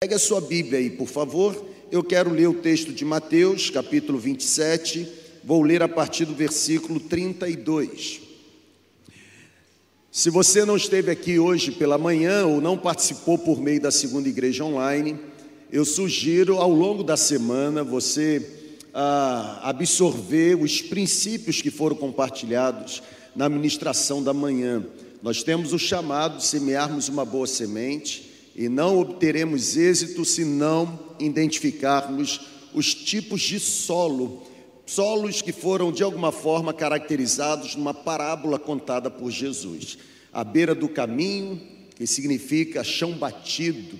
Pegue a sua Bíblia aí, por favor. Eu quero ler o texto de Mateus, capítulo 27. Vou ler a partir do versículo 32. Se você não esteve aqui hoje pela manhã ou não participou por meio da segunda igreja online, eu sugiro ao longo da semana você ah, absorver os princípios que foram compartilhados na ministração da manhã. Nós temos o chamado de semearmos uma boa semente e não obteremos êxito se não identificarmos os tipos de solo, solos que foram de alguma forma caracterizados numa parábola contada por Jesus. À beira do caminho, que significa chão batido,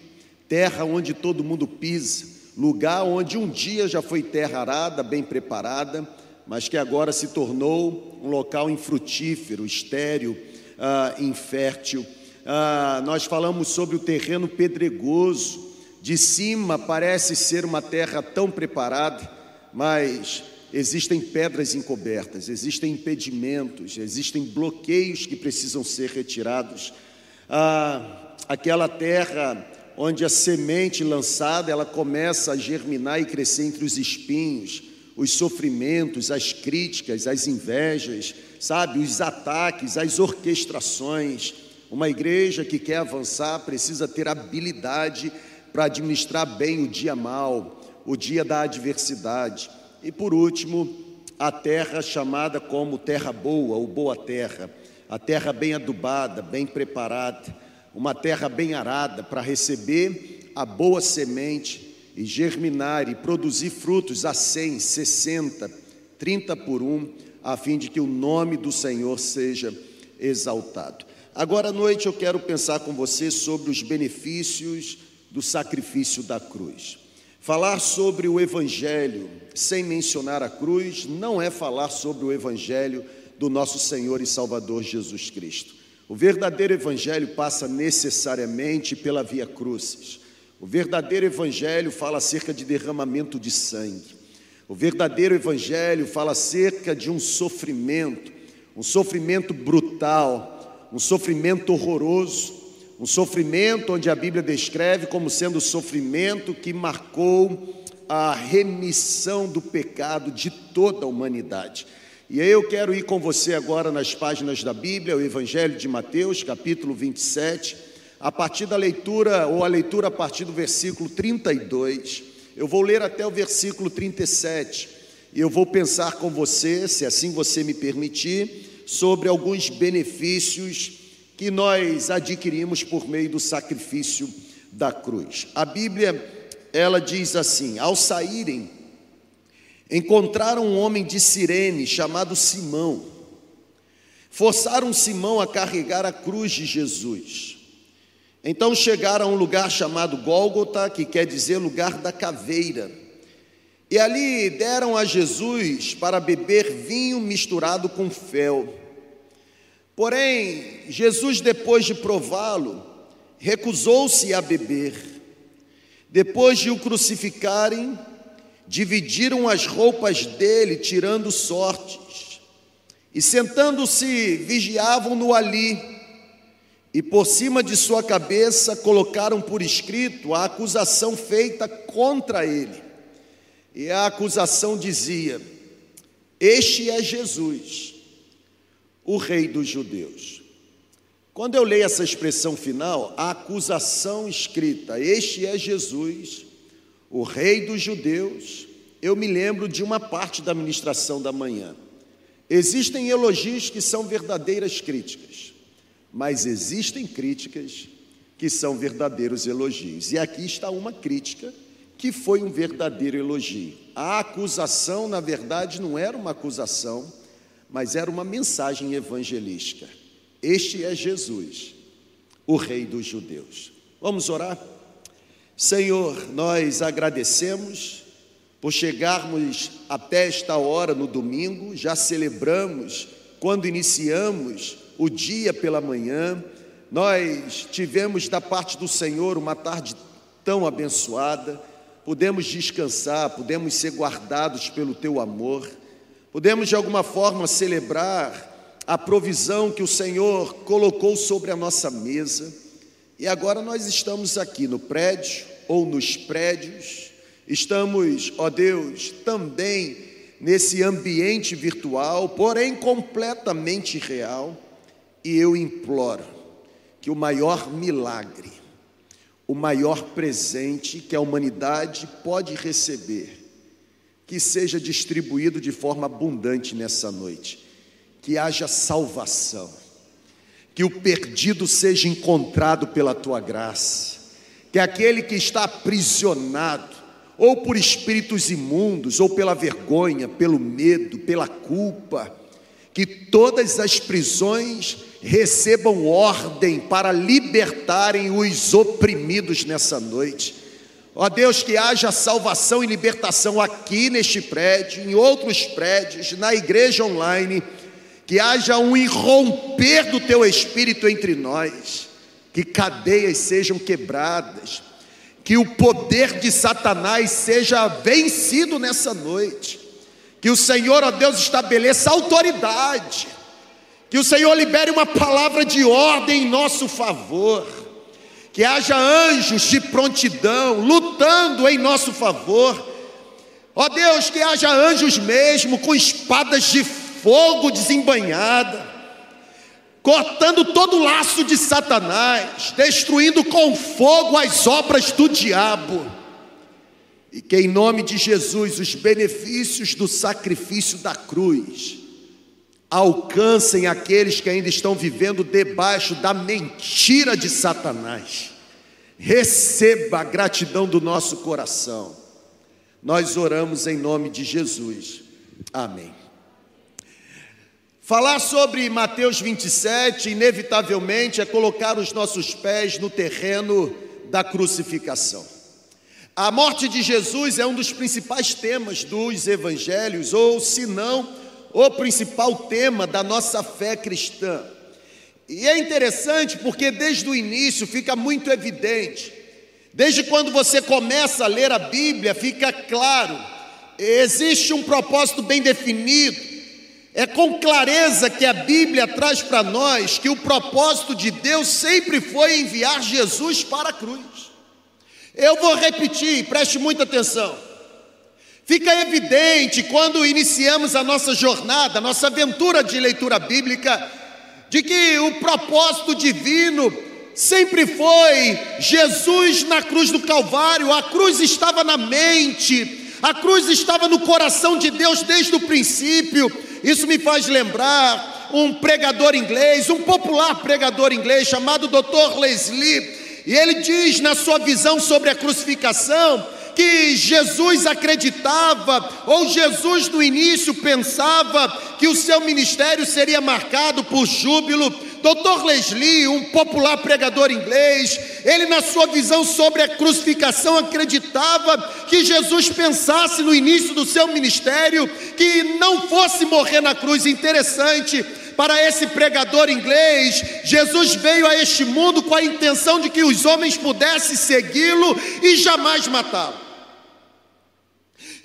terra onde todo mundo pisa, lugar onde um dia já foi terra arada, bem preparada, mas que agora se tornou um local infrutífero, estéril, uh, infértil ah, nós falamos sobre o terreno pedregoso. De cima parece ser uma terra tão preparada, mas existem pedras encobertas, existem impedimentos, existem bloqueios que precisam ser retirados. Ah, aquela terra onde a semente lançada ela começa a germinar e crescer entre os espinhos, os sofrimentos, as críticas, as invejas, sabe, os ataques, as orquestrações. Uma igreja que quer avançar precisa ter habilidade para administrar bem o dia mal, o dia da adversidade. E por último, a terra chamada como terra boa ou boa terra, a terra bem adubada, bem preparada, uma terra bem arada para receber a boa semente e germinar e produzir frutos a 100, 60, 30 por um, a fim de que o nome do Senhor seja exaltado. Agora à noite eu quero pensar com você sobre os benefícios do sacrifício da cruz. Falar sobre o Evangelho sem mencionar a cruz não é falar sobre o Evangelho do nosso Senhor e Salvador Jesus Cristo. O verdadeiro Evangelho passa necessariamente pela via crucis. O verdadeiro Evangelho fala acerca de derramamento de sangue. O verdadeiro Evangelho fala acerca de um sofrimento, um sofrimento brutal um sofrimento horroroso, um sofrimento onde a Bíblia descreve como sendo o sofrimento que marcou a remissão do pecado de toda a humanidade. E aí eu quero ir com você agora nas páginas da Bíblia, o Evangelho de Mateus, capítulo 27, a partir da leitura, ou a leitura a partir do versículo 32. Eu vou ler até o versículo 37 e eu vou pensar com você, se assim você me permitir, sobre alguns benefícios que nós adquirimos por meio do sacrifício da cruz. A Bíblia, ela diz assim: Ao saírem, encontraram um homem de Cirene chamado Simão. Forçaram Simão a carregar a cruz de Jesus. Então chegaram a um lugar chamado Gólgota, que quer dizer lugar da caveira. E ali deram a Jesus para beber vinho misturado com fel. Porém, Jesus, depois de prová-lo, recusou-se a beber. Depois de o crucificarem, dividiram as roupas dele, tirando sortes. E sentando-se, vigiavam-no ali. E por cima de sua cabeça colocaram por escrito a acusação feita contra ele. E a acusação dizia: Este é Jesus o rei dos judeus. Quando eu leio essa expressão final, a acusação escrita, este é Jesus, o rei dos judeus, eu me lembro de uma parte da ministração da manhã. Existem elogios que são verdadeiras críticas, mas existem críticas que são verdadeiros elogios. E aqui está uma crítica que foi um verdadeiro elogio. A acusação, na verdade, não era uma acusação, mas era uma mensagem evangelística. Este é Jesus, o Rei dos Judeus. Vamos orar? Senhor, nós agradecemos por chegarmos até esta hora no domingo, já celebramos quando iniciamos o dia pela manhã, nós tivemos da parte do Senhor uma tarde tão abençoada, pudemos descansar, pudemos ser guardados pelo teu amor. Podemos de alguma forma celebrar a provisão que o Senhor colocou sobre a nossa mesa. E agora nós estamos aqui no prédio, ou nos prédios, estamos, ó Deus, também nesse ambiente virtual, porém completamente real, e eu imploro que o maior milagre, o maior presente que a humanidade pode receber, que seja distribuído de forma abundante nessa noite, que haja salvação, que o perdido seja encontrado pela tua graça, que aquele que está aprisionado, ou por espíritos imundos, ou pela vergonha, pelo medo, pela culpa, que todas as prisões recebam ordem para libertarem os oprimidos nessa noite. Ó Deus, que haja salvação e libertação aqui neste prédio, em outros prédios, na igreja online, que haja um irromper do teu espírito entre nós, que cadeias sejam quebradas, que o poder de Satanás seja vencido nessa noite, que o Senhor, ó Deus, estabeleça autoridade, que o Senhor libere uma palavra de ordem em nosso favor que haja anjos de prontidão lutando em nosso favor. Ó Deus, que haja anjos mesmo com espadas de fogo desembanhada, cortando todo o laço de Satanás, destruindo com fogo as obras do diabo. E que em nome de Jesus os benefícios do sacrifício da cruz alcancem aqueles que ainda estão vivendo debaixo da mentira de Satanás. Receba a gratidão do nosso coração. Nós oramos em nome de Jesus. Amém. Falar sobre Mateus 27, inevitavelmente, é colocar os nossos pés no terreno da crucificação. A morte de Jesus é um dos principais temas dos evangelhos, ou se não, o principal tema da nossa fé cristã. E é interessante porque desde o início fica muito evidente, desde quando você começa a ler a Bíblia, fica claro, existe um propósito bem definido. É com clareza que a Bíblia traz para nós que o propósito de Deus sempre foi enviar Jesus para a cruz. Eu vou repetir, preste muita atenção. Fica evidente quando iniciamos a nossa jornada, a nossa aventura de leitura bíblica, de que o propósito divino sempre foi Jesus na cruz do Calvário, a cruz estava na mente, a cruz estava no coração de Deus desde o princípio. Isso me faz lembrar um pregador inglês, um popular pregador inglês chamado Dr. Leslie, e ele diz na sua visão sobre a crucificação que Jesus acreditava, ou Jesus no início pensava que o seu ministério seria marcado por júbilo. Dr. Leslie, um popular pregador inglês, ele, na sua visão sobre a crucificação, acreditava que Jesus pensasse no início do seu ministério que não fosse morrer na cruz. Interessante, para esse pregador inglês, Jesus veio a este mundo com a intenção de que os homens pudessem segui-lo e jamais matá-lo.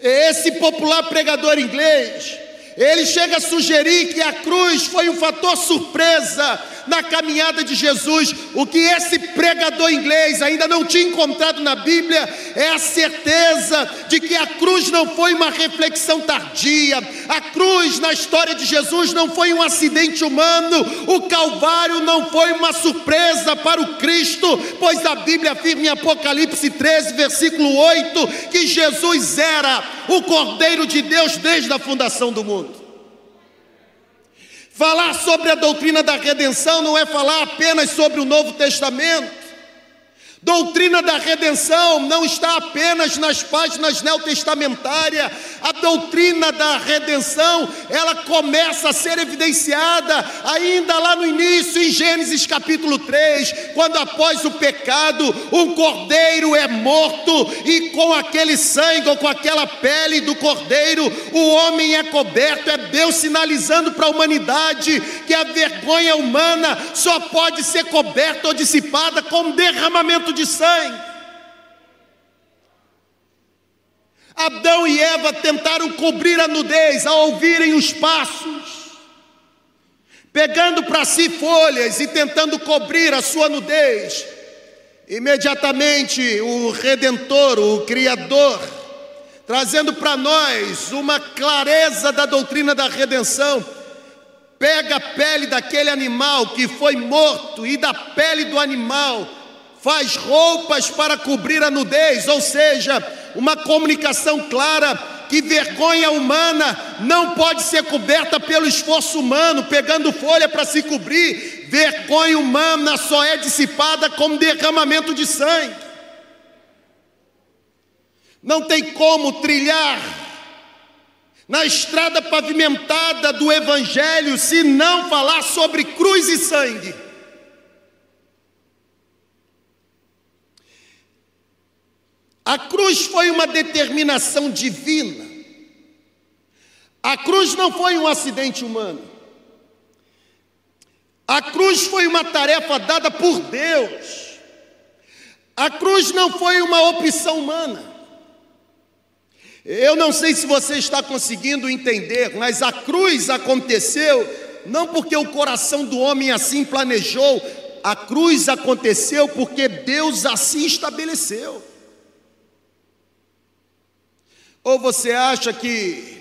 Esse popular pregador inglês, ele chega a sugerir que a cruz foi um fator surpresa na caminhada de Jesus. O que esse pregador inglês ainda não tinha encontrado na Bíblia é a certeza de que a cruz não foi uma reflexão tardia, a cruz na história de Jesus não foi um acidente humano, o Calvário não foi uma surpresa para o Cristo, pois a Bíblia afirma em Apocalipse 13, versículo 8, que Jesus era o Cordeiro de Deus desde a fundação do mundo. Falar sobre a doutrina da redenção não é falar apenas sobre o Novo Testamento. Doutrina da redenção não está apenas nas páginas neotestamentárias. A doutrina da redenção, ela começa a ser evidenciada ainda lá no início, em Gênesis capítulo 3, quando após o pecado, um cordeiro é morto e com aquele sangue ou com aquela pele do cordeiro, o homem é coberto, é Deus sinalizando para a humanidade que a vergonha humana só pode ser coberta ou dissipada com derramamento de sangue. Adão e Eva tentaram cobrir a nudez ao ouvirem os passos, pegando para si folhas e tentando cobrir a sua nudez. Imediatamente o Redentor, o Criador, trazendo para nós uma clareza da doutrina da redenção, pega a pele daquele animal que foi morto e da pele do animal faz roupas para cobrir a nudez, ou seja, uma comunicação clara que vergonha humana não pode ser coberta pelo esforço humano, pegando folha para se cobrir. Vergonha humana só é dissipada com derramamento de sangue. Não tem como trilhar na estrada pavimentada do Evangelho se não falar sobre cruz e sangue. A cruz foi uma determinação divina. A cruz não foi um acidente humano. A cruz foi uma tarefa dada por Deus. A cruz não foi uma opção humana. Eu não sei se você está conseguindo entender, mas a cruz aconteceu não porque o coração do homem assim planejou, a cruz aconteceu porque Deus assim estabeleceu. Ou você acha que,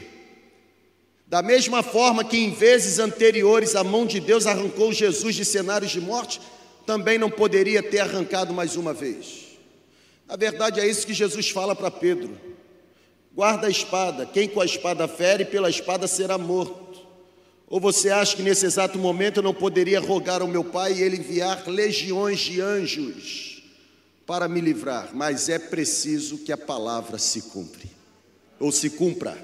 da mesma forma que em vezes anteriores a mão de Deus arrancou Jesus de cenários de morte, também não poderia ter arrancado mais uma vez? Na verdade, é isso que Jesus fala para Pedro: guarda a espada, quem com a espada fere, pela espada será morto. Ou você acha que nesse exato momento eu não poderia rogar ao meu Pai e ele enviar legiões de anjos para me livrar? Mas é preciso que a palavra se cumpre ou se cumpra.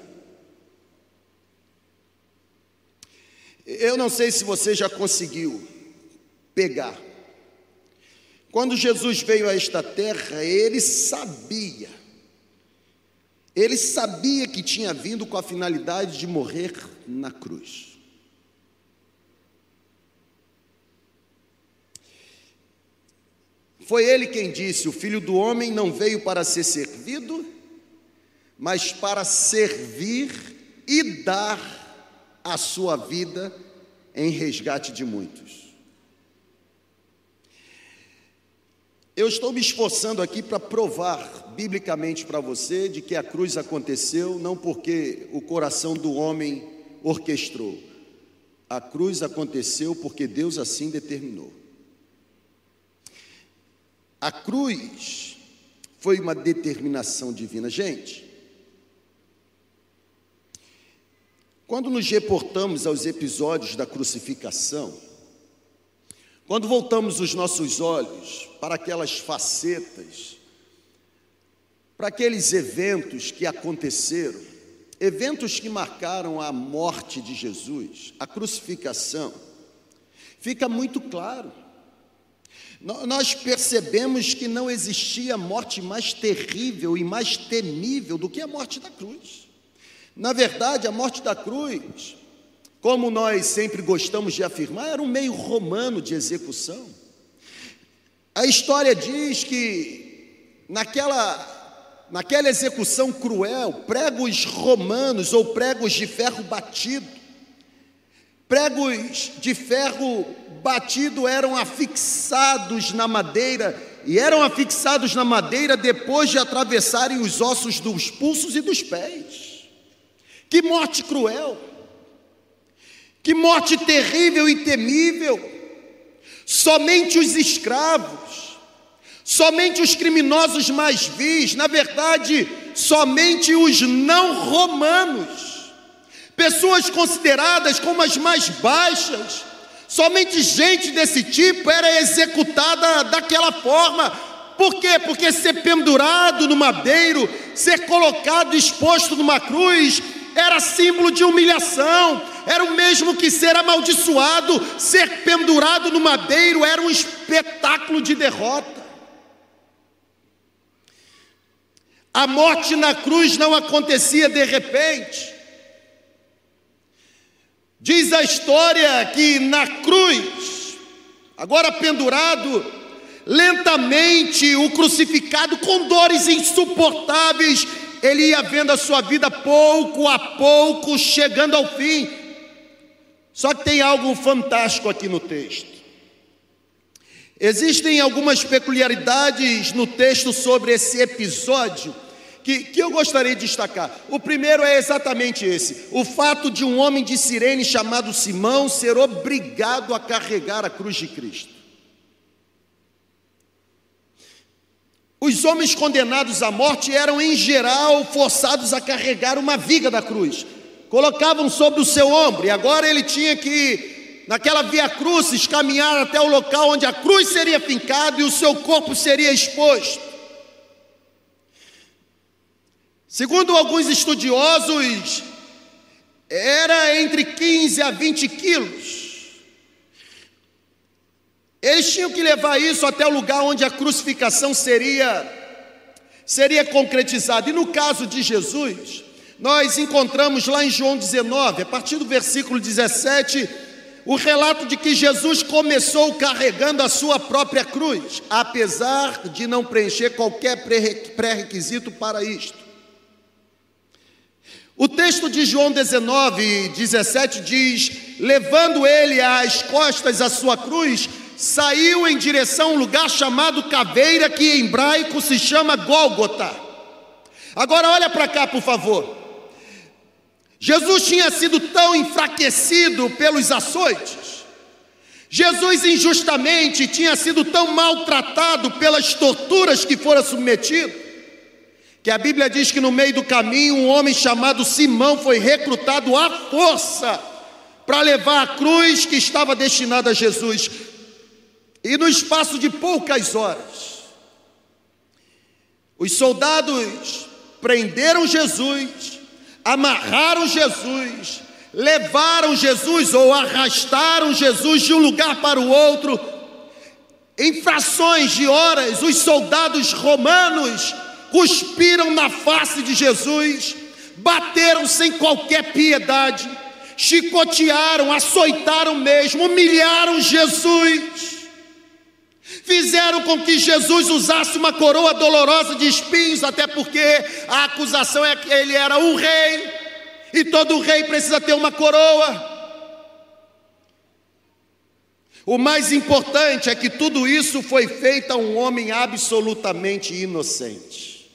Eu não sei se você já conseguiu pegar. Quando Jesus veio a esta terra, ele sabia, ele sabia que tinha vindo com a finalidade de morrer na cruz. Foi ele quem disse: O filho do homem não veio para ser servido, mas para servir e dar a sua vida em resgate de muitos. Eu estou me esforçando aqui para provar biblicamente para você de que a cruz aconteceu não porque o coração do homem orquestrou. A cruz aconteceu porque Deus assim determinou. A cruz foi uma determinação divina. Gente, Quando nos reportamos aos episódios da crucificação, quando voltamos os nossos olhos para aquelas facetas, para aqueles eventos que aconteceram, eventos que marcaram a morte de Jesus, a crucificação, fica muito claro. Nós percebemos que não existia morte mais terrível e mais temível do que a morte da cruz. Na verdade, a morte da cruz, como nós sempre gostamos de afirmar, era um meio romano de execução. A história diz que naquela, naquela execução cruel, pregos romanos ou pregos de ferro batido, pregos de ferro batido eram afixados na madeira e eram afixados na madeira depois de atravessarem os ossos dos pulsos e dos pés. Que morte cruel, que morte terrível e temível. Somente os escravos, somente os criminosos mais vis, na verdade, somente os não romanos, pessoas consideradas como as mais baixas, somente gente desse tipo era executada daquela forma, por quê? Porque ser pendurado no madeiro, ser colocado exposto numa cruz, era símbolo de humilhação, era o mesmo que ser amaldiçoado, ser pendurado no madeiro era um espetáculo de derrota. A morte na cruz não acontecia de repente. Diz a história que na cruz, agora pendurado, lentamente o crucificado com dores insuportáveis ele ia vendo a sua vida pouco a pouco chegando ao fim. Só que tem algo fantástico aqui no texto. Existem algumas peculiaridades no texto sobre esse episódio que, que eu gostaria de destacar. O primeiro é exatamente esse: o fato de um homem de Sirene chamado Simão ser obrigado a carregar a cruz de Cristo. Os homens condenados à morte eram, em geral, forçados a carregar uma viga da cruz. Colocavam sobre o seu ombro, e agora ele tinha que, naquela via cruzes, caminhar até o local onde a cruz seria fincada e o seu corpo seria exposto. Segundo alguns estudiosos, era entre 15 a 20 quilos. Eles tinham que levar isso até o lugar onde a crucificação seria seria concretizada. E no caso de Jesus, nós encontramos lá em João 19, a partir do versículo 17, o relato de que Jesus começou carregando a sua própria cruz, apesar de não preencher qualquer pré-requisito para isto. O texto de João 19, 17 diz: levando ele às costas a sua cruz, saiu em direção a um lugar chamado Caveira, que em hebraico se chama Gólgota. Agora olha para cá, por favor. Jesus tinha sido tão enfraquecido pelos açoites, Jesus injustamente tinha sido tão maltratado pelas torturas que fora submetido, que a Bíblia diz que no meio do caminho um homem chamado Simão foi recrutado à força para levar a cruz que estava destinada a Jesus. E no espaço de poucas horas, os soldados prenderam Jesus, amarraram Jesus, levaram Jesus ou arrastaram Jesus de um lugar para o outro. Em frações de horas, os soldados romanos cuspiram na face de Jesus, bateram sem qualquer piedade, chicotearam, açoitaram mesmo, humilharam Jesus. Fizeram com que Jesus usasse uma coroa dolorosa de espinhos, até porque a acusação é que ele era um rei, e todo rei precisa ter uma coroa. O mais importante é que tudo isso foi feito a um homem absolutamente inocente.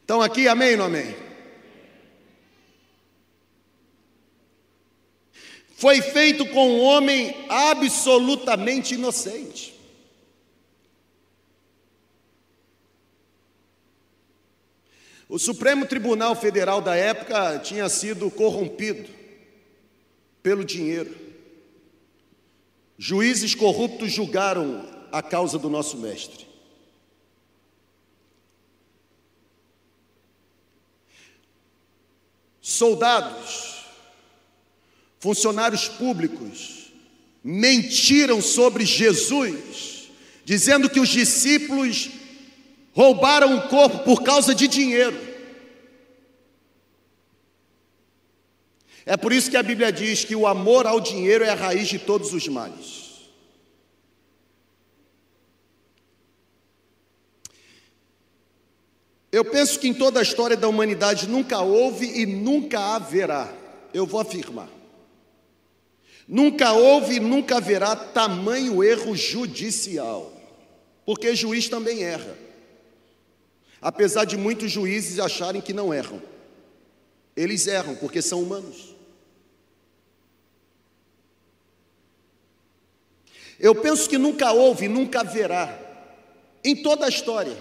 Estão aqui, amém ou não amém? Foi feito com um homem absolutamente inocente. O Supremo Tribunal Federal da época tinha sido corrompido pelo dinheiro. Juízes corruptos julgaram a causa do nosso mestre. soldados, funcionários públicos, mentiram sobre Jesus, dizendo que os discípulos roubaram o corpo por causa de dinheiro. É por isso que a Bíblia diz que o amor ao dinheiro é a raiz de todos os males. Eu penso que em toda a história da humanidade nunca houve e nunca haverá, eu vou afirmar, nunca houve e nunca haverá tamanho erro judicial, porque juiz também erra, apesar de muitos juízes acharem que não erram, eles erram porque são humanos. Eu penso que nunca houve e nunca haverá, em toda a história,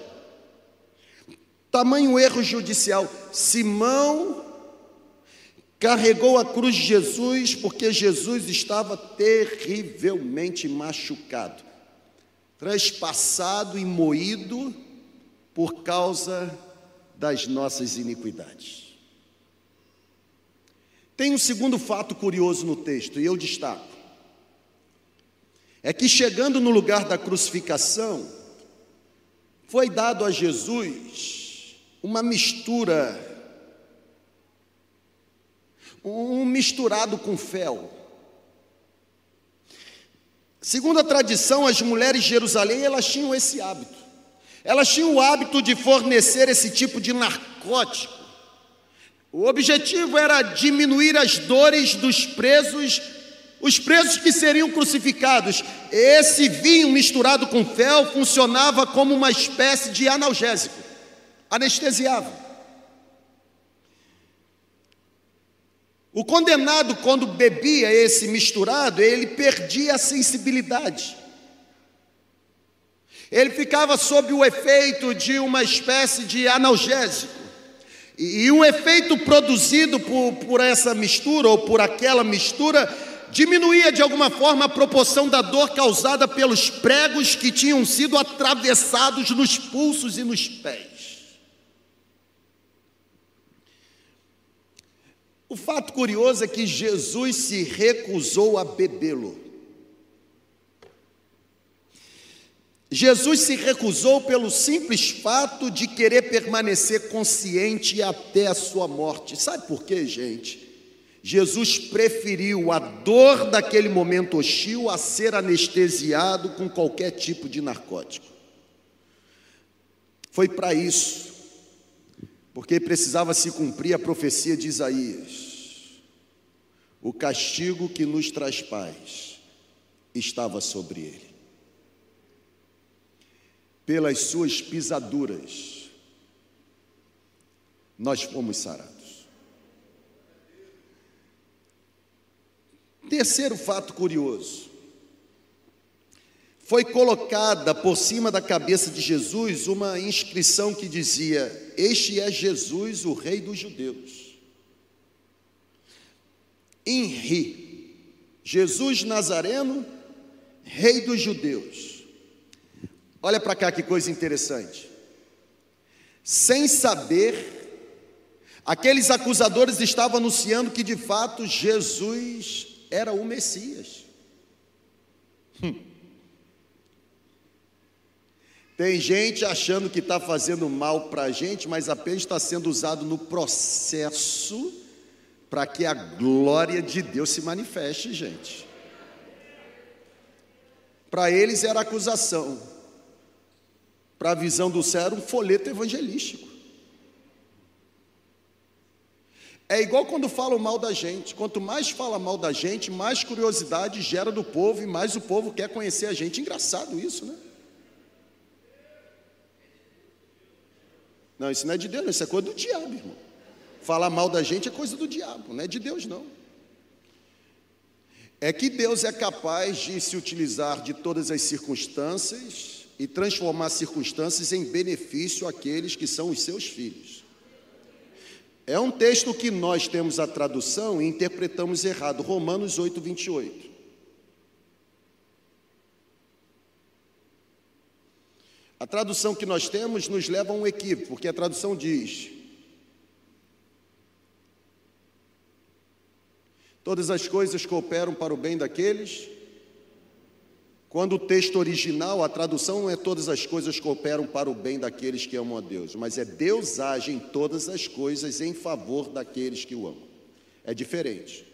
Tamanho erro judicial. Simão carregou a cruz de Jesus porque Jesus estava terrivelmente machucado, trespassado e moído por causa das nossas iniquidades. Tem um segundo fato curioso no texto, e eu destaco. É que chegando no lugar da crucificação, foi dado a Jesus uma mistura, um misturado com fel. Segundo a tradição, as mulheres de Jerusalém elas tinham esse hábito. Elas tinham o hábito de fornecer esse tipo de narcótico. O objetivo era diminuir as dores dos presos, os presos que seriam crucificados. Esse vinho misturado com fel funcionava como uma espécie de analgésico, anestesiava. O condenado, quando bebia esse misturado, ele perdia a sensibilidade. Ele ficava sob o efeito de uma espécie de analgésico. E, o efeito produzido por, por essa mistura ou por aquela mistura diminuía de alguma forma a proporção da dor causada pelos pregos que tinham sido atravessados nos pulsos e nos pés. O fato curioso é que Jesus se recusou a bebê-lo. Jesus se recusou pelo simples fato de querer permanecer consciente até a sua morte. Sabe por quê, gente? Jesus preferiu a dor daquele momento hostil a ser anestesiado com qualquer tipo de narcótico. Foi para isso, porque precisava se cumprir a profecia de Isaías. O castigo que nos traz paz estava sobre ele. Pelas suas pisaduras, nós fomos sarados. Terceiro fato curioso. Foi colocada por cima da cabeça de Jesus uma inscrição que dizia: Este é Jesus, o Rei dos Judeus. Henri, Jesus Nazareno, Rei dos Judeus. Olha para cá que coisa interessante. Sem saber, aqueles acusadores estavam anunciando que de fato Jesus era o Messias. Hum. Tem gente achando que está fazendo mal para a gente, mas apenas está sendo usado no processo para que a glória de Deus se manifeste, gente. Para eles era acusação, para a visão do céu era um folheto evangelístico. É igual quando falam mal da gente. Quanto mais fala mal da gente, mais curiosidade gera do povo e mais o povo quer conhecer a gente. Engraçado isso, né? Não, isso não é de Deus, isso é coisa do diabo, irmão. Falar mal da gente é coisa do diabo, não é de Deus, não. É que Deus é capaz de se utilizar de todas as circunstâncias e transformar circunstâncias em benefício àqueles que são os seus filhos. É um texto que nós temos a tradução e interpretamos errado, Romanos 8, 28. A tradução que nós temos nos leva a um equívoco, porque a tradução diz: Todas as coisas cooperam para o bem daqueles quando o texto original, a tradução não é todas as coisas cooperam para o bem daqueles que amam a Deus, mas é Deus age em todas as coisas em favor daqueles que o amam. É diferente.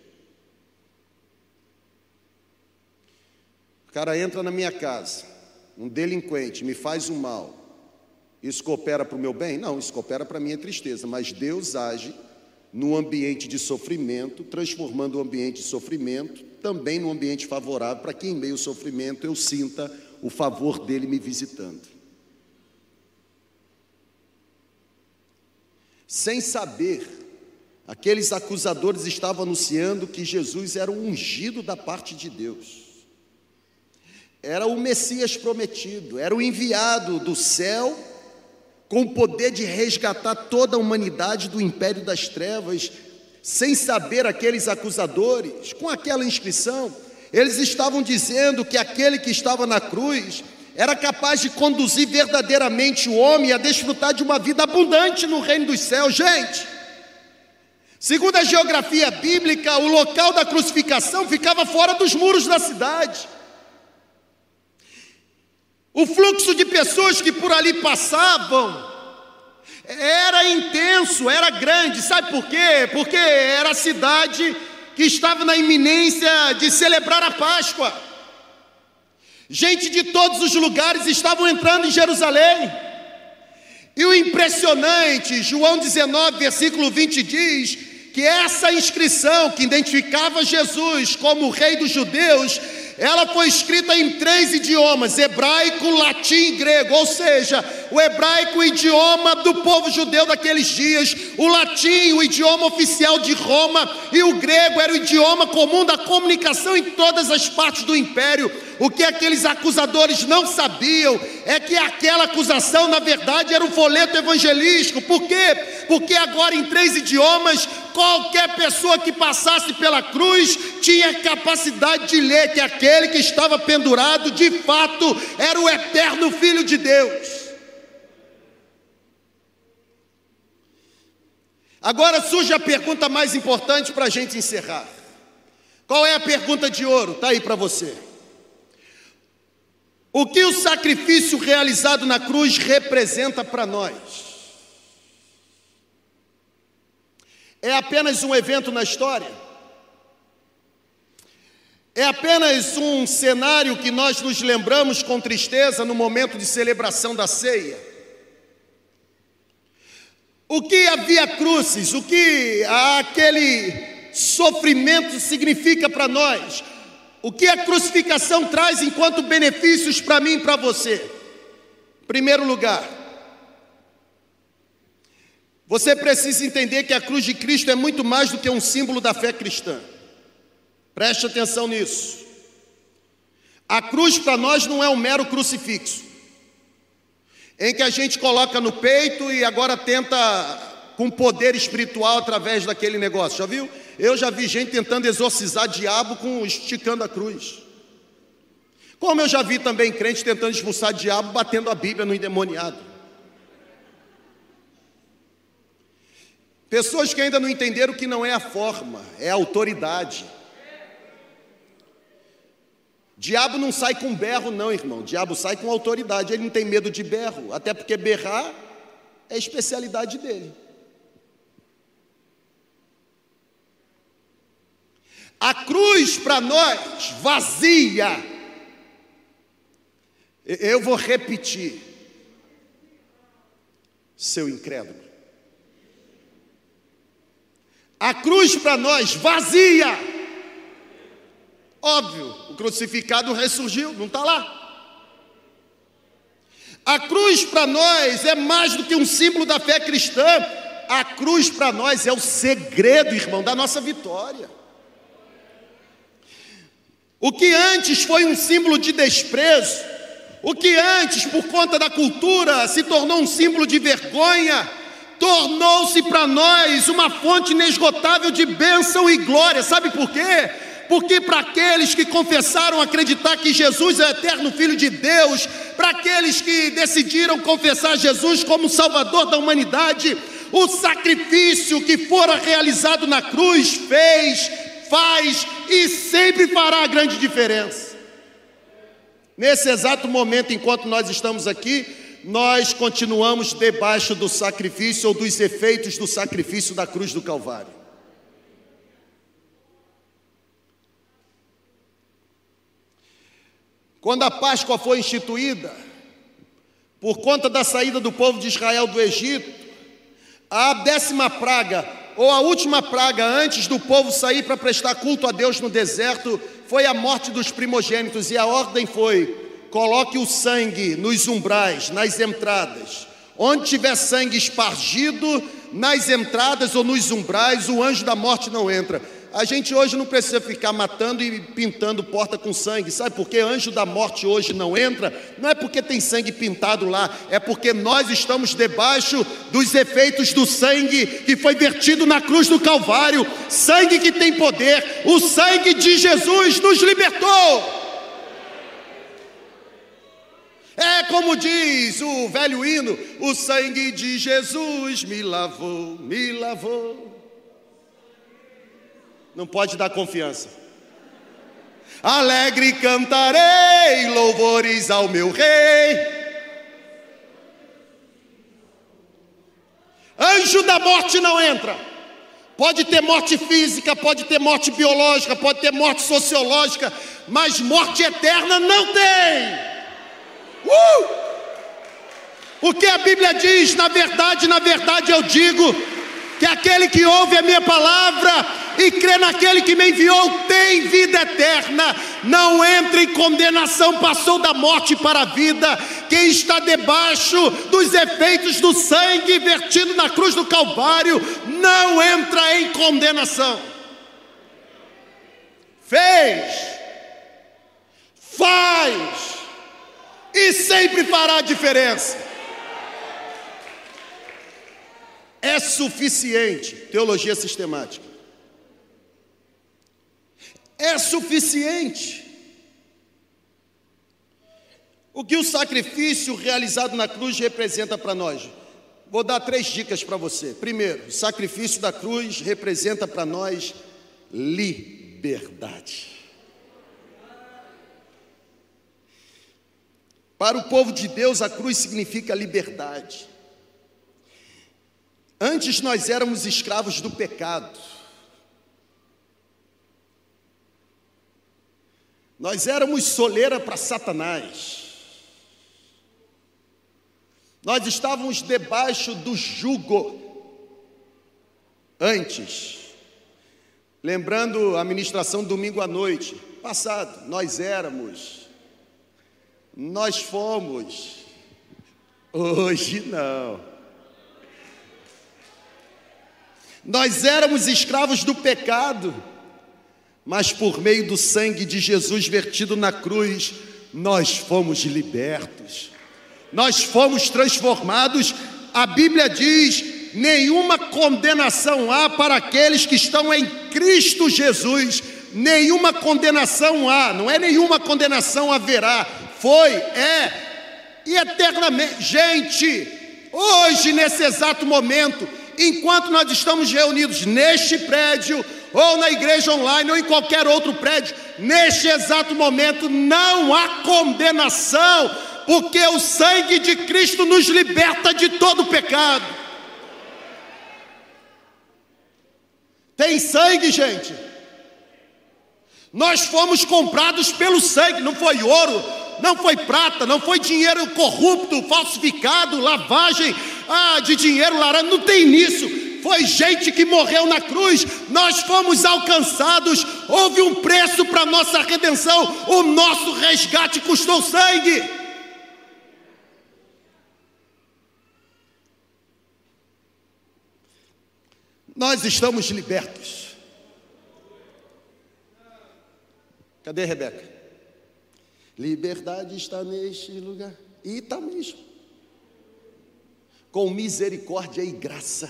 O cara entra na minha casa, um delinquente, me faz um mal. Isso coopera para o meu bem? Não, isso coopera para a minha tristeza, mas Deus age no ambiente de sofrimento, transformando o ambiente de sofrimento também num ambiente favorável para que em meio ao sofrimento eu sinta o favor dele me visitando. Sem saber, aqueles acusadores estavam anunciando que Jesus era o ungido da parte de Deus. Era o Messias prometido, era o enviado do céu com o poder de resgatar toda a humanidade do império das trevas sem saber aqueles acusadores, com aquela inscrição, eles estavam dizendo que aquele que estava na cruz era capaz de conduzir verdadeiramente o homem a desfrutar de uma vida abundante no reino dos céus. Gente, segundo a geografia bíblica, o local da crucificação ficava fora dos muros da cidade. O fluxo de pessoas que por ali passavam era intenso, era grande, sabe por quê? Porque era a cidade que estava na iminência de celebrar a Páscoa. Gente de todos os lugares estavam entrando em Jerusalém. E o impressionante, João 19, versículo 20 diz que essa inscrição que identificava Jesus como rei dos judeus ela foi escrita em três idiomas: hebraico, latim e grego, ou seja, o hebraico, o idioma do povo judeu daqueles dias, o latim, o idioma oficial de Roma, e o grego era o idioma comum da comunicação em todas as partes do império. O que aqueles acusadores não sabiam é que aquela acusação, na verdade, era um folheto evangelístico. Por quê? Porque agora, em três idiomas, qualquer pessoa que passasse pela cruz tinha capacidade de ler que aquele que estava pendurado, de fato, era o eterno Filho de Deus. Agora surge a pergunta mais importante para a gente encerrar. Qual é a pergunta de ouro? Está aí para você. O que o sacrifício realizado na cruz representa para nós? É apenas um evento na história? É apenas um cenário que nós nos lembramos com tristeza no momento de celebração da ceia? O que havia cruzes, o que aquele sofrimento significa para nós, o que a crucificação traz enquanto benefícios para mim e para você. Primeiro lugar, você precisa entender que a cruz de Cristo é muito mais do que um símbolo da fé cristã. Preste atenção nisso. A cruz para nós não é um mero crucifixo em que a gente coloca no peito e agora tenta com poder espiritual através daquele negócio. Já viu? Eu já vi gente tentando exorcizar diabo com esticando a cruz. Como eu já vi também crente tentando expulsar diabo batendo a Bíblia no endemoniado. Pessoas que ainda não entenderam que não é a forma, é a autoridade. Diabo não sai com berro, não, irmão. Diabo sai com autoridade. Ele não tem medo de berro, até porque berrar é especialidade dele. A cruz para nós vazia. Eu vou repetir. Seu incrédulo. A cruz para nós vazia Óbvio, o crucificado ressurgiu, não está lá. A cruz para nós é mais do que um símbolo da fé cristã, a cruz para nós é o segredo, irmão, da nossa vitória. O que antes foi um símbolo de desprezo, o que antes, por conta da cultura, se tornou um símbolo de vergonha, tornou-se para nós uma fonte inesgotável de bênção e glória. Sabe por quê? porque para aqueles que confessaram acreditar que Jesus é o eterno Filho de Deus, para aqueles que decidiram confessar Jesus como Salvador da humanidade, o sacrifício que fora realizado na cruz fez, faz e sempre fará grande diferença. Nesse exato momento, enquanto nós estamos aqui, nós continuamos debaixo do sacrifício ou dos efeitos do sacrifício da cruz do Calvário. Quando a Páscoa foi instituída, por conta da saída do povo de Israel do Egito, a décima praga, ou a última praga antes do povo sair para prestar culto a Deus no deserto, foi a morte dos primogênitos, e a ordem foi: coloque o sangue nos umbrais, nas entradas. Onde tiver sangue espargido, nas entradas ou nos umbrais, o anjo da morte não entra. A gente hoje não precisa ficar matando e pintando porta com sangue. Sabe por que anjo da morte hoje não entra? Não é porque tem sangue pintado lá, é porque nós estamos debaixo dos efeitos do sangue que foi vertido na cruz do Calvário. Sangue que tem poder. O sangue de Jesus nos libertou. É como diz o velho hino: o sangue de Jesus me lavou, me lavou. Não pode dar confiança. Alegre cantarei louvores ao meu rei. Anjo da morte não entra. Pode ter morte física, pode ter morte biológica, pode ter morte sociológica, mas morte eterna não tem. Uh! O que a Bíblia diz, na verdade, na verdade eu digo, que aquele que ouve a minha palavra e crê naquele que me enviou tem vida eterna, não entra em condenação, passou da morte para a vida. Quem está debaixo dos efeitos do sangue vertido na cruz do Calvário não entra em condenação. Fez, faz e sempre fará diferença. é suficiente. Teologia sistemática. É suficiente. O que o sacrifício realizado na cruz representa para nós? Vou dar três dicas para você. Primeiro, o sacrifício da cruz representa para nós liberdade. Para o povo de Deus, a cruz significa liberdade. Antes nós éramos escravos do pecado. Nós éramos soleira para Satanás. Nós estávamos debaixo do jugo antes. Lembrando a ministração domingo à noite, passado, nós éramos, nós fomos, hoje não. Nós éramos escravos do pecado, mas por meio do sangue de Jesus vertido na cruz, nós fomos libertos, nós fomos transformados. A Bíblia diz: nenhuma condenação há para aqueles que estão em Cristo Jesus, nenhuma condenação há, não é nenhuma condenação haverá, foi, é e eternamente. Gente, hoje, nesse exato momento, enquanto nós estamos reunidos neste prédio, ou na igreja online, ou em qualquer outro prédio, neste exato momento não há condenação, porque o sangue de Cristo nos liberta de todo pecado. Tem sangue, gente. Nós fomos comprados pelo sangue, não foi ouro, não foi prata, não foi dinheiro corrupto, falsificado, lavagem ah, de dinheiro laranja, não tem nisso. Foi gente que morreu na cruz, nós fomos alcançados, houve um preço para nossa redenção, o nosso resgate custou sangue. Nós estamos libertos. Cadê Rebeca? Liberdade está neste lugar. E está mesmo com misericórdia e graça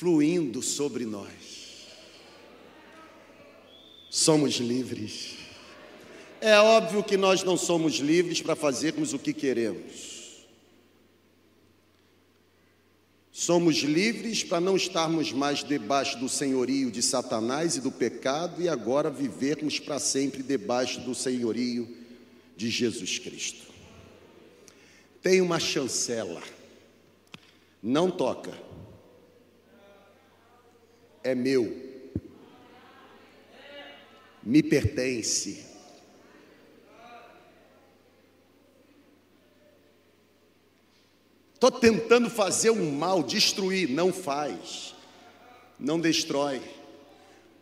fluindo sobre nós. Somos livres. É óbvio que nós não somos livres para fazermos o que queremos. Somos livres para não estarmos mais debaixo do senhorio de Satanás e do pecado e agora vivermos para sempre debaixo do senhorio de Jesus Cristo. Tem uma chancela. Não toca. É meu. Me pertence. Estou tentando fazer um mal, destruir, não faz, não destrói,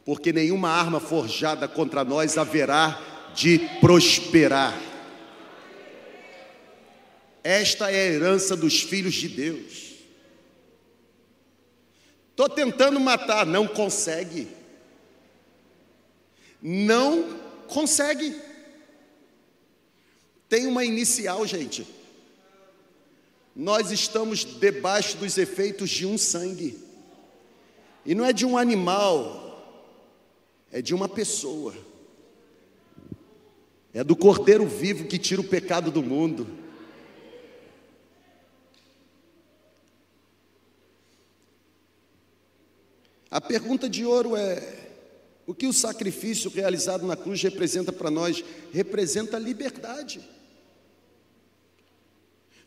porque nenhuma arma forjada contra nós haverá de prosperar. Esta é a herança dos filhos de Deus. Estou tentando matar, não consegue. Não consegue. Tem uma inicial, gente. Nós estamos debaixo dos efeitos de um sangue. E não é de um animal, é de uma pessoa. É do Cordeiro vivo que tira o pecado do mundo. A pergunta de ouro é: o que o sacrifício realizado na cruz representa para nós? Representa liberdade.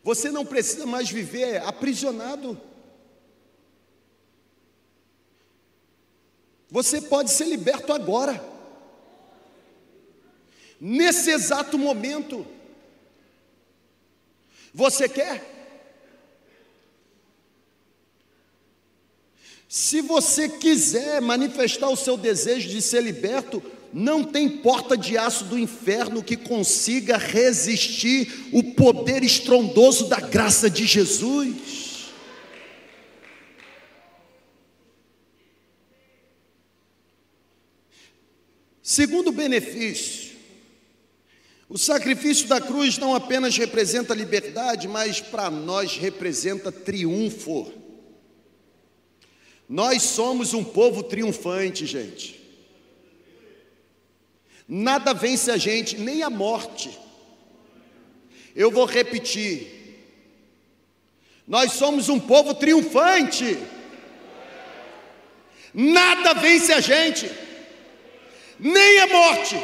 Você não precisa mais viver aprisionado. Você pode ser liberto agora. Nesse exato momento. Você quer? Se você quiser manifestar o seu desejo de ser liberto, não tem porta de aço do inferno que consiga resistir o poder estrondoso da graça de Jesus. Segundo benefício, o sacrifício da cruz não apenas representa liberdade, mas para nós representa triunfo. Nós somos um povo triunfante, gente. Nada vence a gente, nem a morte. Eu vou repetir. Nós somos um povo triunfante. Nada vence a gente, nem a morte.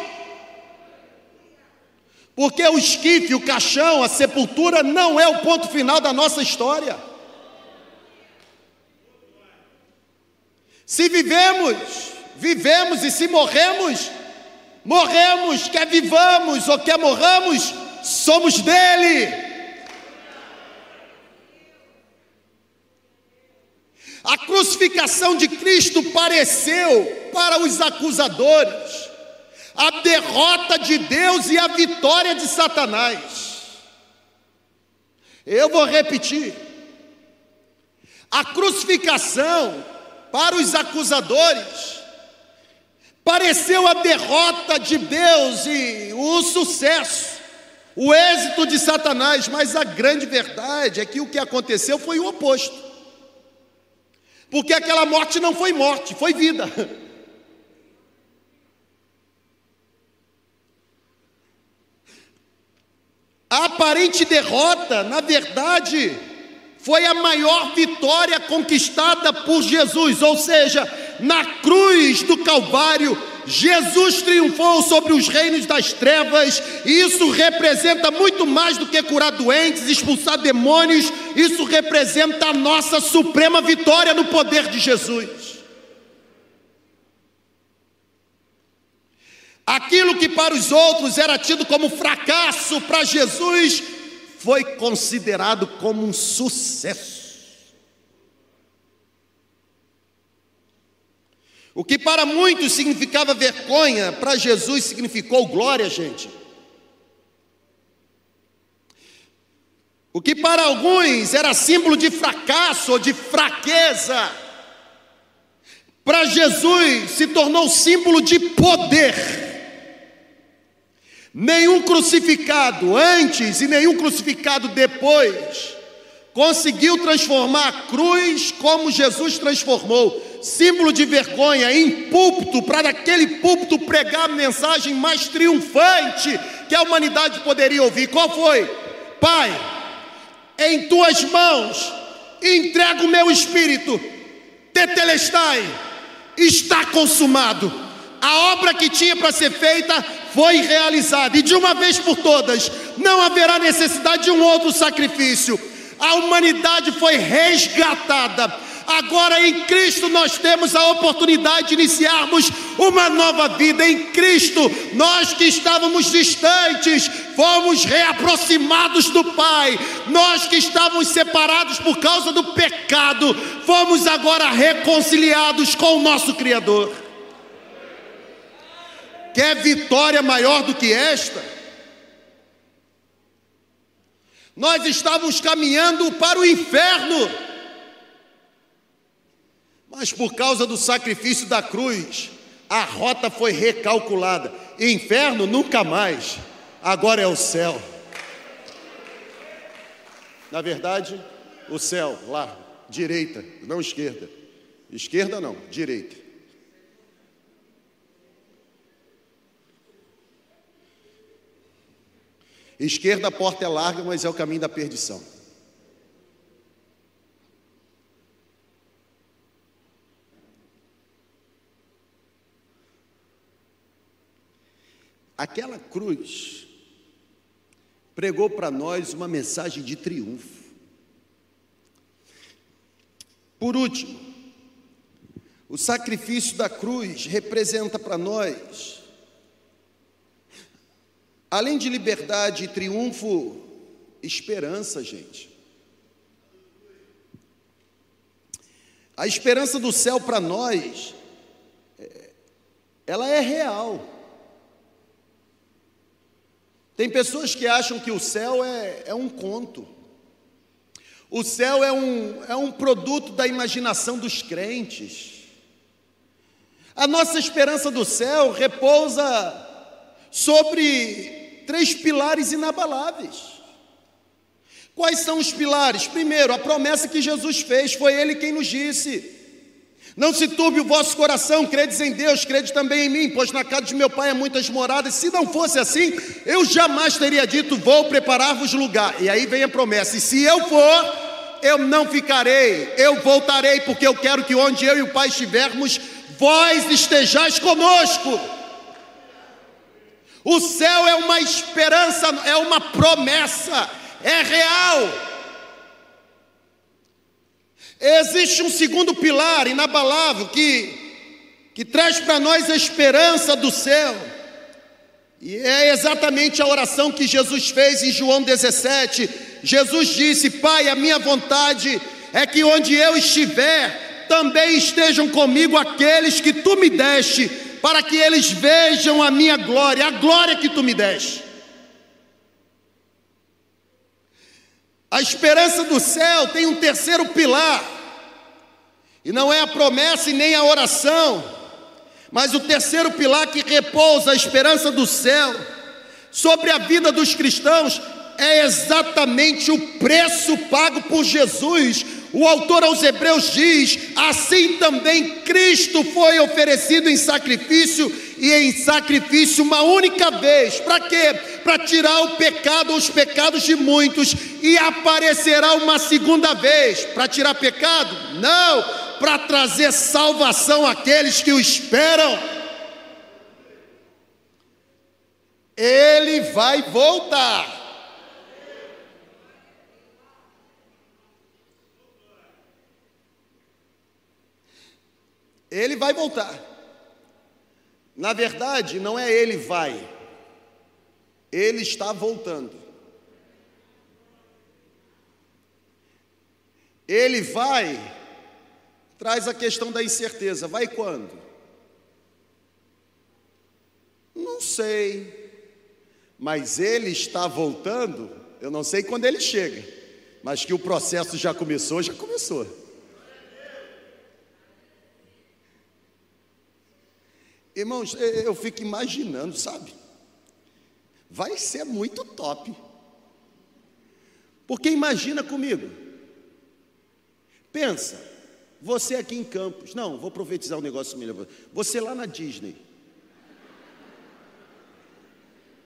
Porque o esquife, o caixão, a sepultura não é o ponto final da nossa história. Se vivemos, vivemos, e se morremos, morremos, quer vivamos ou quer morramos, somos dele. A crucificação de Cristo pareceu para os acusadores a derrota de Deus e a vitória de Satanás. Eu vou repetir. A crucificação para os acusadores, pareceu a derrota de Deus e o sucesso, o êxito de Satanás, mas a grande verdade é que o que aconteceu foi o oposto. Porque aquela morte não foi morte, foi vida. A aparente derrota, na verdade, foi a maior vitória conquistada por Jesus, ou seja, na cruz do Calvário, Jesus triunfou sobre os reinos das trevas, e isso representa muito mais do que curar doentes, expulsar demônios, isso representa a nossa suprema vitória no poder de Jesus. Aquilo que para os outros era tido como fracasso, para Jesus foi considerado como um sucesso. O que para muitos significava vergonha, para Jesus significou glória, gente. O que para alguns era símbolo de fracasso ou de fraqueza, para Jesus se tornou símbolo de poder. Nenhum crucificado antes e nenhum crucificado depois conseguiu transformar a cruz como Jesus transformou, símbolo de vergonha, em púlpito, para daquele púlpito pregar a mensagem mais triunfante que a humanidade poderia ouvir. Qual foi? Pai, em tuas mãos entrego o meu espírito, tetelestai, está consumado. A obra que tinha para ser feita foi realizada, e de uma vez por todas, não haverá necessidade de um outro sacrifício. A humanidade foi resgatada. Agora em Cristo nós temos a oportunidade de iniciarmos uma nova vida. Em Cristo, nós que estávamos distantes, fomos reaproximados do Pai. Nós que estávamos separados por causa do pecado, fomos agora reconciliados com o nosso Criador. Quer vitória maior do que esta? Nós estávamos caminhando para o inferno, mas por causa do sacrifício da cruz, a rota foi recalculada. Inferno nunca mais, agora é o céu. Na verdade, o céu lá, direita, não esquerda. Esquerda não, direita. Esquerda, a porta é larga, mas é o caminho da perdição. Aquela cruz pregou para nós uma mensagem de triunfo. Por último, o sacrifício da cruz representa para nós Além de liberdade e triunfo, esperança, gente. A esperança do céu para nós, é, ela é real. Tem pessoas que acham que o céu é, é um conto. O céu é um, é um produto da imaginação dos crentes. A nossa esperança do céu repousa sobre três pilares inabaláveis. Quais são os pilares? Primeiro, a promessa que Jesus fez, foi Ele quem nos disse: Não se turbe o vosso coração, credes em Deus, crede também em mim, pois na casa de meu pai há muitas moradas. Se não fosse assim, eu jamais teria dito: Vou preparar-vos lugar. E aí vem a promessa: E se eu for, eu não ficarei, eu voltarei, porque eu quero que onde eu e o Pai estivermos, vós estejais conosco. O céu é uma esperança, é uma promessa, é real. Existe um segundo pilar inabalável que, que traz para nós a esperança do céu. E é exatamente a oração que Jesus fez em João 17. Jesus disse: Pai, a minha vontade é que onde eu estiver, também estejam comigo aqueles que tu me deste, para que eles vejam a minha glória, a glória que tu me deste. A esperança do céu tem um terceiro pilar, e não é a promessa e nem a oração, mas o terceiro pilar que repousa a esperança do céu sobre a vida dos cristãos é exatamente o preço pago por Jesus. O autor aos Hebreus diz: assim também Cristo foi oferecido em sacrifício e em sacrifício uma única vez. Para quê? Para tirar o pecado os pecados de muitos, e aparecerá uma segunda vez. Para tirar pecado? Não, para trazer salvação àqueles que o esperam. Ele vai voltar. Ele vai voltar. Na verdade, não é ele vai, ele está voltando. Ele vai, traz a questão da incerteza: vai quando? Não sei, mas ele está voltando. Eu não sei quando ele chega, mas que o processo já começou, já começou. Irmãos, eu fico imaginando, sabe? Vai ser muito top. Porque imagina comigo. Pensa, você aqui em Campos. Não, vou profetizar um negócio melhor. Você lá na Disney.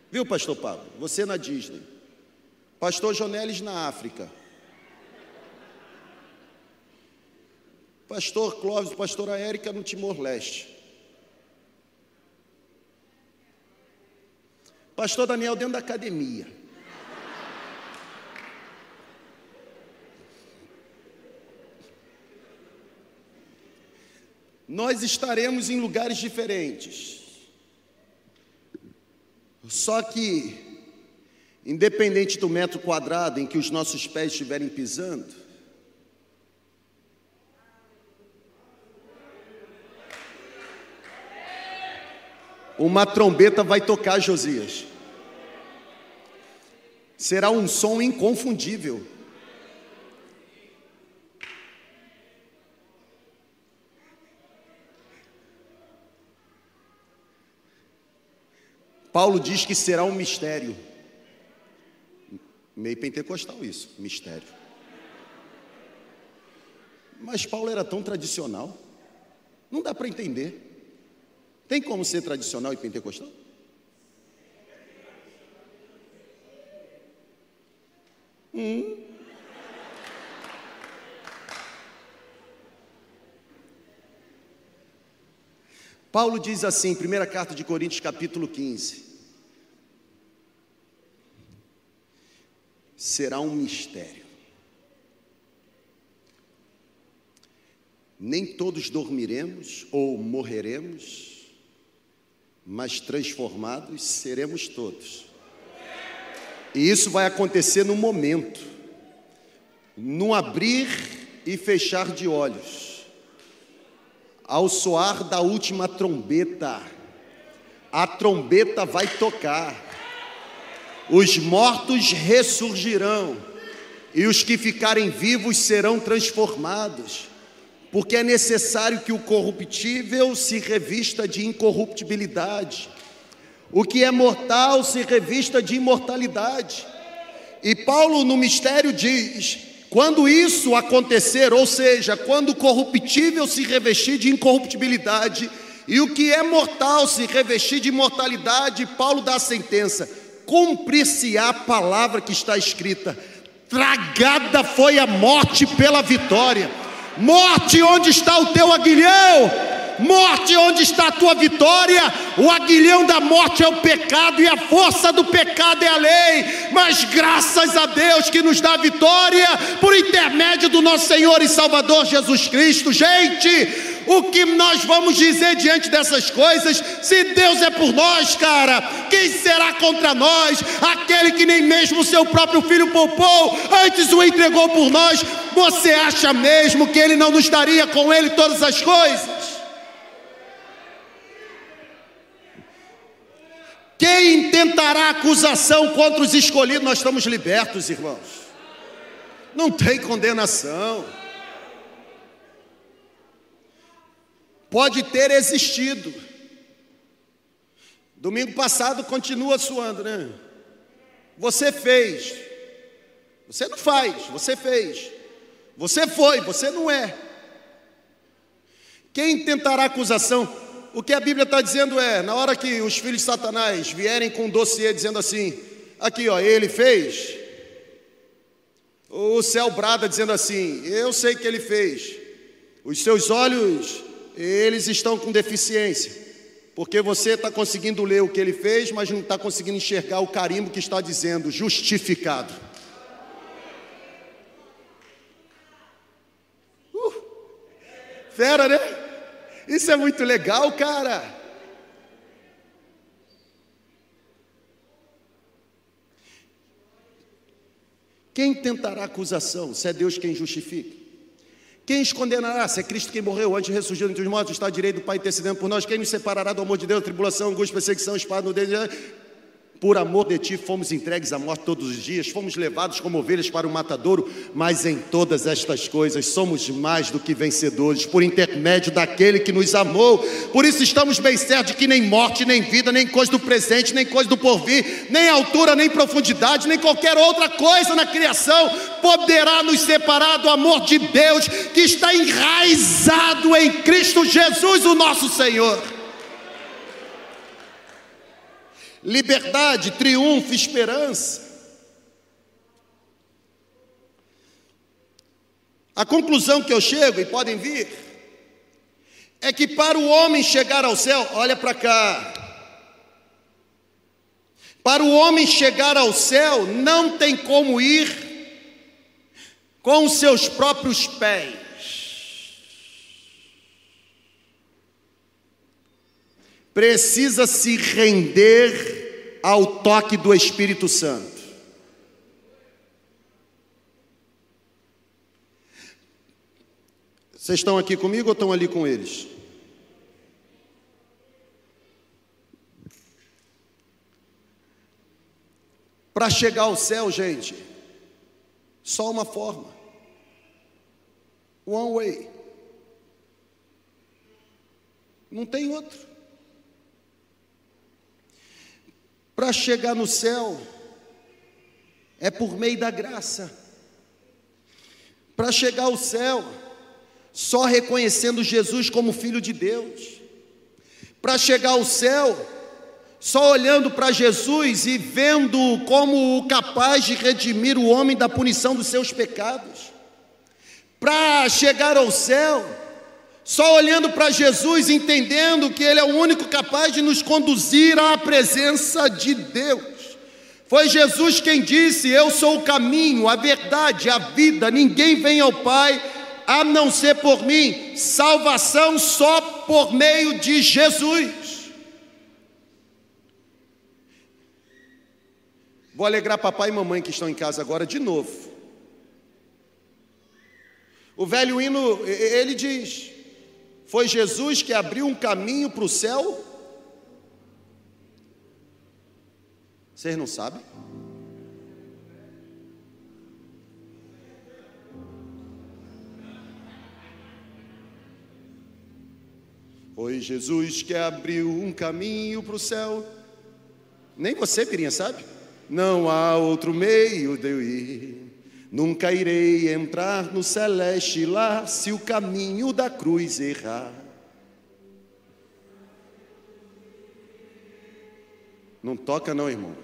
Viu, pastor Pablo? Você na Disney. Pastor Jonelis na África. Pastor Clóvis, pastora Érica no Timor-Leste. Pastor Daniel dentro da academia. Nós estaremos em lugares diferentes. Só que, independente do metro quadrado em que os nossos pés estiverem pisando, uma trombeta vai tocar Josias será um som inconfundível. Paulo diz que será um mistério. Meio pentecostal isso, mistério. Mas Paulo era tão tradicional. Não dá para entender. Tem como ser tradicional e pentecostal? Hum. Paulo diz assim, primeira carta de Coríntios, capítulo 15: será um mistério. Nem todos dormiremos ou morreremos, mas transformados seremos todos e isso vai acontecer no momento, no abrir e fechar de olhos. ao soar da última trombeta, a trombeta vai tocar, os mortos ressurgirão, e os que ficarem vivos serão transformados, porque é necessário que o corruptível se revista de incorruptibilidade, o que é mortal se revista de imortalidade. E Paulo no mistério diz: quando isso acontecer, ou seja, quando o corruptível se revestir de incorruptibilidade e o que é mortal se revestir de imortalidade, Paulo dá a sentença: cumprir-se-á a palavra que está escrita: tragada foi a morte pela vitória. Morte, onde está o teu aguilhão? Morte, onde está a tua vitória? O aguilhão da morte é o pecado e a força do pecado é a lei. Mas graças a Deus que nos dá vitória por intermédio do nosso Senhor e Salvador Jesus Cristo. Gente, o que nós vamos dizer diante dessas coisas? Se Deus é por nós, cara, quem será contra nós? Aquele que nem mesmo seu próprio filho poupou, antes o entregou por nós. Você acha mesmo que ele não nos daria com ele todas as coisas? Quem intentará acusação contra os escolhidos? Nós estamos libertos, irmãos. Não tem condenação. Pode ter existido. Domingo passado continua suando, né? Você fez. Você não faz, você fez. Você foi, você não é. Quem tentará acusação? O que a Bíblia está dizendo é: na hora que os filhos de Satanás vierem com um dossiê dizendo assim, aqui ó, ele fez, o céu brada dizendo assim: eu sei que ele fez, os seus olhos, eles estão com deficiência, porque você está conseguindo ler o que ele fez, mas não está conseguindo enxergar o carimbo que está dizendo justificado. Uh, fera, né? Isso é muito legal, cara. Quem tentará acusação, se é Deus quem justifica? Quem esconderá, se é Cristo quem morreu antes de entre os mortos, está à direita do Pai intercedendo por nós? Quem nos separará do amor de Deus, tribulação, angústia, perseguição, espada no dedo? Por amor de ti fomos entregues à morte todos os dias, fomos levados como ovelhas para o matadouro, mas em todas estas coisas somos mais do que vencedores, por intermédio daquele que nos amou. Por isso estamos bem certos de que nem morte, nem vida, nem coisa do presente, nem coisa do porvir, nem altura, nem profundidade, nem qualquer outra coisa na criação poderá nos separar do amor de Deus que está enraizado em Cristo Jesus, o nosso Senhor. Liberdade, triunfo, esperança. A conclusão que eu chego, e podem vir, é que para o homem chegar ao céu, olha para cá, para o homem chegar ao céu, não tem como ir com os seus próprios pés. Precisa se render ao toque do Espírito Santo. Vocês estão aqui comigo ou estão ali com eles? Para chegar ao céu, gente, só uma forma: one way. Não tem outro. Para chegar no céu, é por meio da graça. Para chegar ao céu, só reconhecendo Jesus como Filho de Deus. Para chegar ao céu, só olhando para Jesus e vendo como o capaz de redimir o homem da punição dos seus pecados. Para chegar ao céu, só olhando para Jesus, entendendo que Ele é o único capaz de nos conduzir à presença de Deus. Foi Jesus quem disse: Eu sou o caminho, a verdade, a vida, ninguém vem ao Pai a não ser por mim. Salvação só por meio de Jesus. Vou alegrar papai e mamãe que estão em casa agora de novo. O velho hino, ele diz: Foi Jesus que abriu um caminho para o céu? Vocês não sabem? Foi Jesus que abriu um caminho para o céu. Nem você, Pirinha, sabe? Não há outro meio de eu ir. Nunca irei entrar no celeste lá se o caminho da cruz errar. Não toca, não, irmão.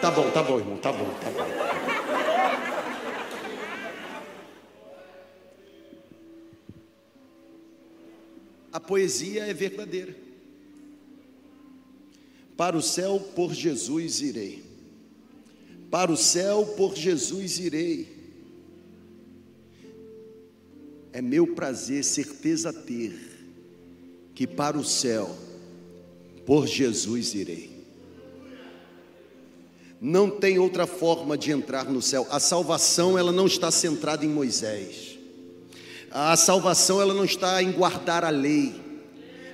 Tá bom, tá bom, irmão, tá bom, tá bom. A poesia é verdadeira. Para o céu por Jesus irei. Para o céu por Jesus irei. É meu prazer, certeza ter, que para o céu por Jesus irei. Não tem outra forma de entrar no céu. A salvação ela não está centrada em Moisés. A salvação ela não está em guardar a lei.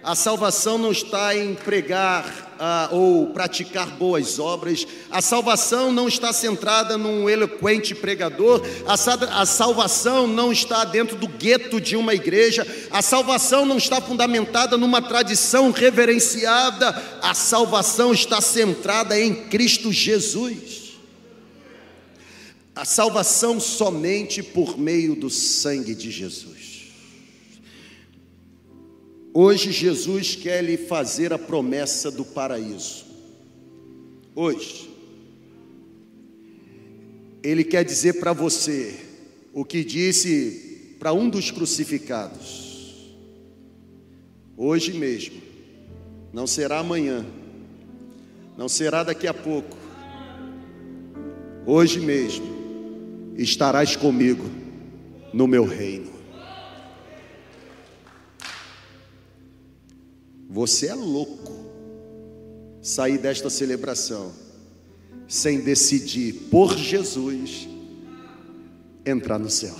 A salvação não está em pregar ah, ou praticar boas obras. A salvação não está centrada num eloquente pregador. A, a salvação não está dentro do gueto de uma igreja. A salvação não está fundamentada numa tradição reverenciada. A salvação está centrada em Cristo Jesus. A salvação somente por meio do sangue de Jesus. Hoje Jesus quer lhe fazer a promessa do paraíso. Hoje. Ele quer dizer para você o que disse para um dos crucificados. Hoje mesmo. Não será amanhã. Não será daqui a pouco. Hoje mesmo estarás comigo no meu reino. Você é louco sair desta celebração sem decidir por Jesus entrar no céu.